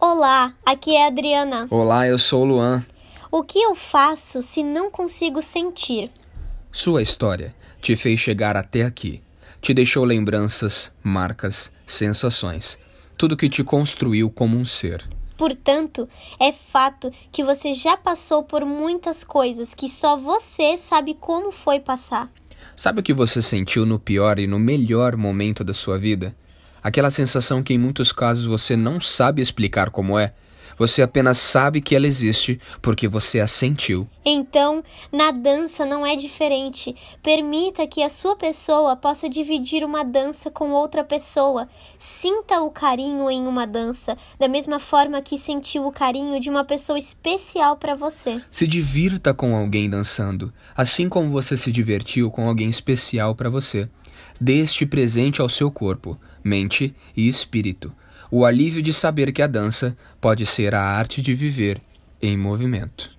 Olá, aqui é a Adriana. Olá, eu sou o Luan. O que eu faço se não consigo sentir? Sua história te fez chegar até aqui. Te deixou lembranças, marcas, sensações. Tudo que te construiu como um ser. Portanto, é fato que você já passou por muitas coisas que só você sabe como foi passar. Sabe o que você sentiu no pior e no melhor momento da sua vida? Aquela sensação que em muitos casos você não sabe explicar como é. Você apenas sabe que ela existe porque você a sentiu. Então, na dança não é diferente. Permita que a sua pessoa possa dividir uma dança com outra pessoa. Sinta o carinho em uma dança, da mesma forma que sentiu o carinho de uma pessoa especial para você. Se divirta com alguém dançando, assim como você se divertiu com alguém especial para você. Dê este presente ao seu corpo, mente e espírito o alívio de saber que a dança pode ser a arte de viver em movimento.